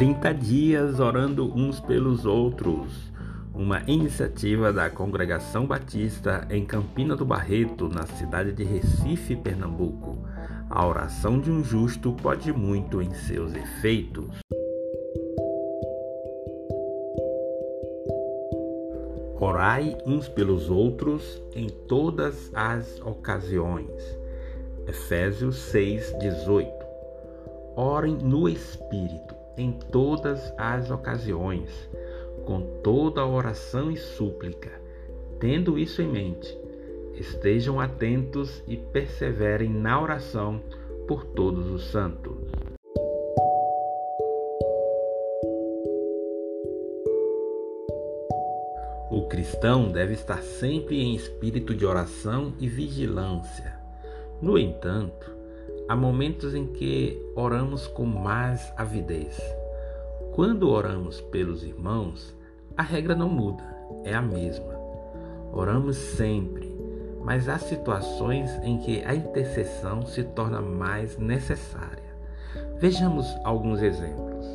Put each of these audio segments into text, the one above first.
30 dias orando uns pelos outros. Uma iniciativa da Congregação Batista em Campina do Barreto, na cidade de Recife, Pernambuco. A oração de um justo pode muito em seus efeitos. Orai uns pelos outros em todas as ocasiões. Efésios 6:18. Orem no espírito em todas as ocasiões, com toda oração e súplica. Tendo isso em mente, estejam atentos e perseverem na oração por todos os santos. O cristão deve estar sempre em espírito de oração e vigilância. No entanto, há momentos em que oramos com mais avidez. Quando oramos pelos irmãos, a regra não muda, é a mesma. Oramos sempre, mas há situações em que a intercessão se torna mais necessária. Vejamos alguns exemplos.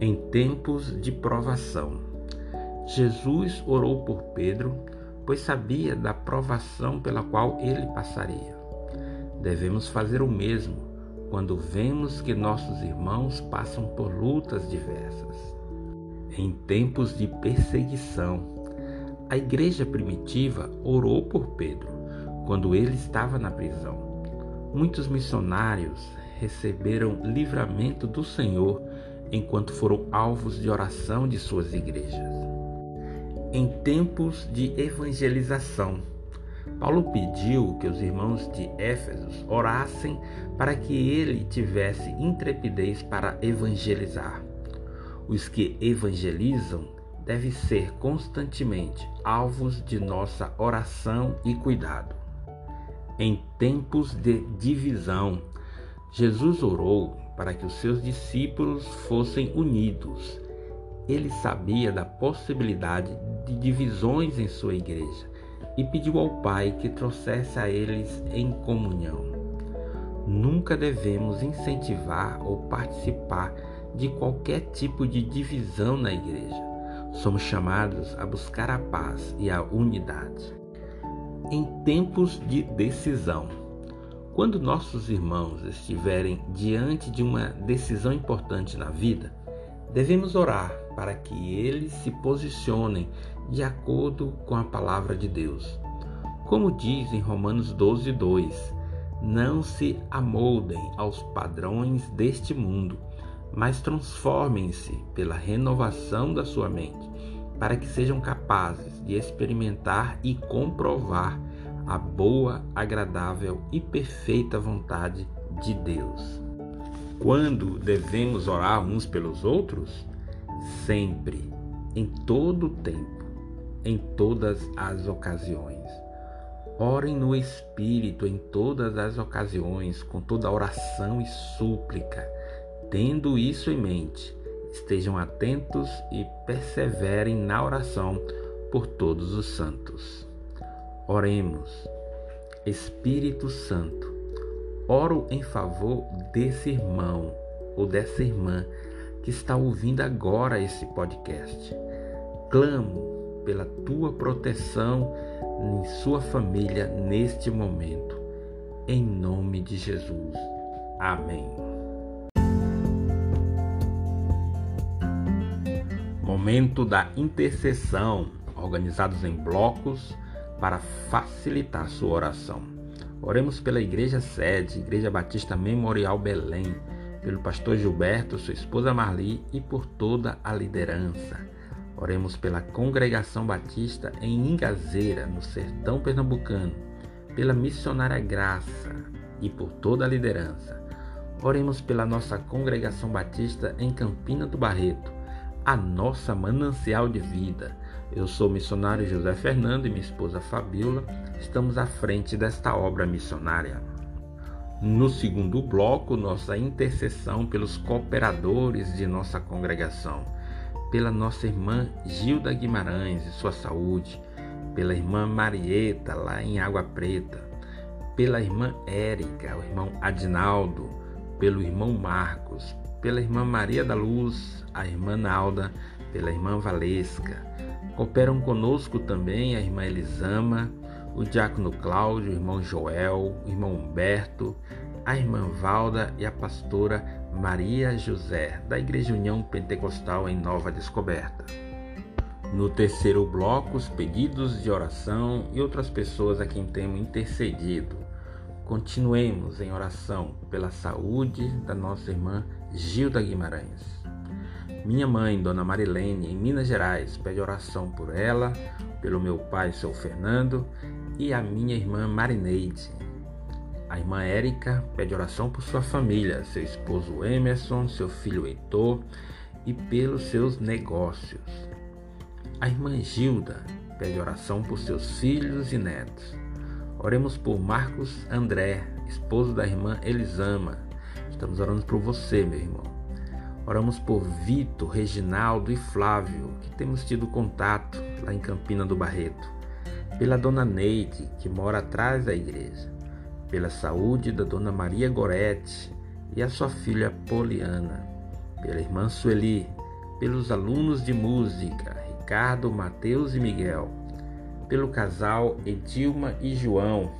Em tempos de provação, Jesus orou por Pedro, pois sabia da provação pela qual ele passaria. Devemos fazer o mesmo quando vemos que nossos irmãos passam por lutas diversas. Em tempos de perseguição, a igreja primitiva orou por Pedro quando ele estava na prisão. Muitos missionários receberam livramento do Senhor enquanto foram alvos de oração de suas igrejas. Em tempos de evangelização, Paulo pediu que os irmãos de Éfesos orassem para que ele tivesse intrepidez para evangelizar. Os que evangelizam devem ser constantemente alvos de nossa oração e cuidado. Em tempos de divisão, Jesus orou para que os seus discípulos fossem unidos. Ele sabia da possibilidade de divisões em sua igreja e pediu ao Pai que trouxesse a eles em comunhão. Nunca devemos incentivar ou participar de qualquer tipo de divisão na igreja. Somos chamados a buscar a paz e a unidade. Em tempos de decisão, quando nossos irmãos estiverem diante de uma decisão importante na vida, devemos orar para que eles se posicionem de acordo com a palavra de Deus. Como diz em Romanos 12, 2, não se amoldem aos padrões deste mundo, mas transformem-se pela renovação da sua mente, para que sejam capazes de experimentar e comprovar a boa, agradável e perfeita vontade de Deus. Quando devemos orar uns pelos outros? Sempre, em todo o tempo, em todas as ocasiões. Orem no Espírito em todas as ocasiões, com toda oração e súplica. Tendo isso em mente, estejam atentos e perseverem na oração por todos os santos. Oremos. Espírito Santo, oro em favor desse irmão ou dessa irmã que está ouvindo agora esse podcast. Clamo pela tua proteção em sua família neste momento. Em nome de Jesus. Amém. Momento da intercessão, organizados em blocos para facilitar sua oração. Oremos pela Igreja Sede, Igreja Batista Memorial Belém pelo pastor Gilberto, sua esposa Marli e por toda a liderança. Oremos pela Congregação Batista em Ingazeira, no sertão pernambucano, pela missionária Graça e por toda a liderança. Oremos pela nossa Congregação Batista em Campina do Barreto, a nossa manancial de vida. Eu sou o missionário José Fernando e minha esposa Fabiola. Estamos à frente desta obra missionária. No segundo bloco, nossa intercessão pelos cooperadores de nossa congregação, pela nossa irmã Gilda Guimarães e sua saúde, pela irmã Marieta lá em Água Preta, pela irmã Érica, o irmão Adinaldo, pelo irmão Marcos, pela irmã Maria da Luz, a irmã Nalda, pela irmã Valesca. Cooperam conosco também a irmã Elisama, o diácono Cláudio, o irmão Joel, o irmão Humberto, a irmã Valda e a pastora Maria José, da Igreja União Pentecostal em Nova Descoberta. No terceiro bloco, os pedidos de oração e outras pessoas a quem temos intercedido. Continuemos em oração pela saúde da nossa irmã Gilda Guimarães. Minha mãe, Dona Marilene, em Minas Gerais, pede oração por ela, pelo meu pai, seu Fernando, e a minha irmã Marineide. A irmã Érica pede oração por sua família, seu esposo Emerson, seu filho Heitor e pelos seus negócios. A irmã Gilda pede oração por seus filhos e netos. Oremos por Marcos André, esposo da irmã Elisama. Estamos orando por você, meu irmão. Oramos por Vitor, Reginaldo e Flávio, que temos tido contato lá em Campina do Barreto. Pela dona Neide, que mora atrás da igreja. Pela saúde da dona Maria Gorete e a sua filha Poliana. Pela irmã Sueli. Pelos alunos de música, Ricardo, Mateus e Miguel. Pelo casal Edilma e João.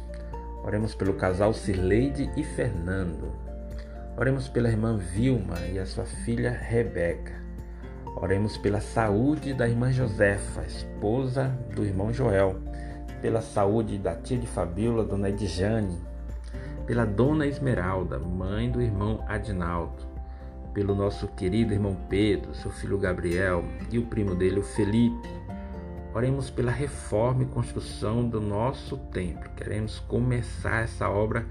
Oremos pelo casal Cirleide e Fernando. Oremos pela irmã Vilma e a sua filha Rebeca. Oremos pela saúde da irmã Josefa, esposa do irmão Joel. Pela saúde da tia de Fabíola, dona Edjane. Pela dona Esmeralda, mãe do irmão Adinaldo pelo nosso querido irmão Pedro, seu filho Gabriel e o primo dele, o Felipe. Oremos pela reforma e construção do nosso templo. Queremos começar essa obra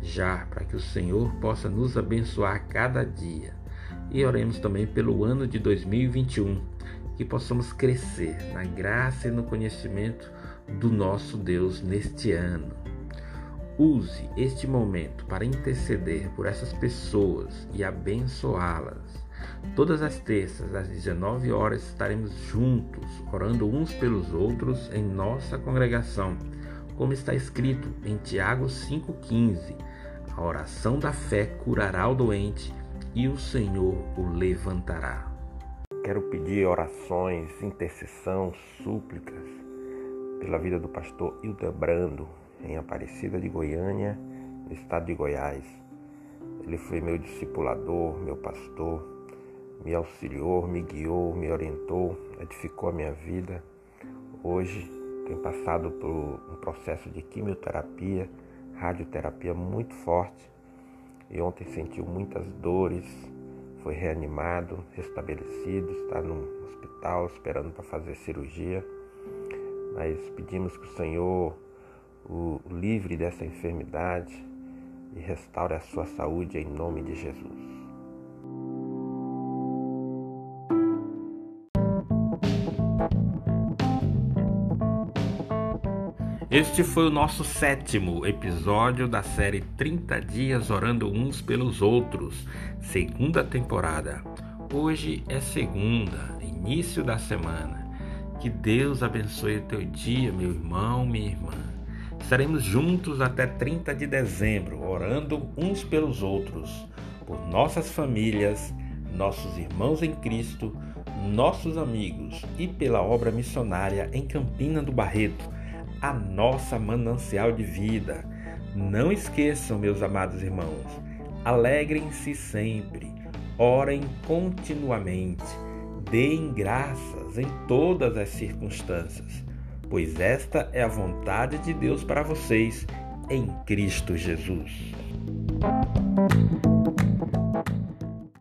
já, para que o Senhor possa nos abençoar cada dia. E oremos também pelo ano de 2021, que possamos crescer na graça e no conhecimento do nosso Deus neste ano. Use este momento para interceder por essas pessoas e abençoá-las. Todas as terças, às 19 horas, estaremos juntos, orando uns pelos outros em nossa congregação, como está escrito em Tiago 5,15: A oração da fé curará o doente e o Senhor o levantará. Quero pedir orações, intercessão, súplicas pela vida do pastor Hildebrando, em Aparecida de Goiânia, no estado de Goiás. Ele foi meu discipulador, meu pastor, me auxiliou, me guiou, me orientou, edificou a minha vida. Hoje tenho passado por um processo de quimioterapia, radioterapia muito forte e ontem sentiu muitas dores, foi reanimado, restabelecido, está no hospital esperando para fazer cirurgia. Mas pedimos que o Senhor o livre dessa enfermidade e restaure a sua saúde em nome de Jesus. Este foi o nosso sétimo episódio da série 30 Dias Orando Uns pelos Outros, segunda temporada. Hoje é segunda, início da semana. Que Deus abençoe o teu dia, meu irmão, minha irmã. Estaremos juntos até 30 de dezembro, orando uns pelos outros, por nossas famílias, nossos irmãos em Cristo, nossos amigos e pela obra missionária em Campina do Barreto, a nossa manancial de vida. Não esqueçam, meus amados irmãos, alegrem-se sempre, orem continuamente, deem graças em todas as circunstâncias pois esta é a vontade de Deus para vocês em Cristo Jesus.